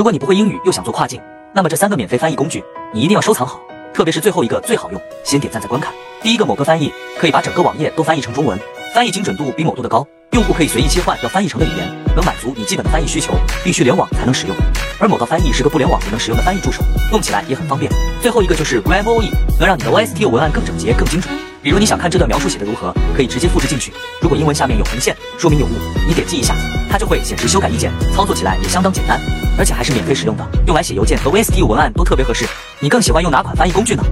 如果你不会英语又想做跨境，那么这三个免费翻译工具你一定要收藏好，特别是最后一个最好用，先点赞再观看。第一个某个翻译可以把整个网页都翻译成中文，翻译精准度比某度的高，用户可以随意切换要翻译成的语言，能满足你基本的翻译需求，必须联网才能使用。而某道翻译是个不联网也能使用的翻译助手，用起来也很方便。最后一个就是 Grammarly，能让你的 O S T 文案更整洁、更精准。比如你想看这段描述写的如何，可以直接复制进去。如果英文下面有横线，说明有误，你点击一下，它就会显示修改意见，操作起来也相当简单，而且还是免费使用的，用来写邮件和 VSTO 文案都特别合适。你更喜欢用哪款翻译工具呢？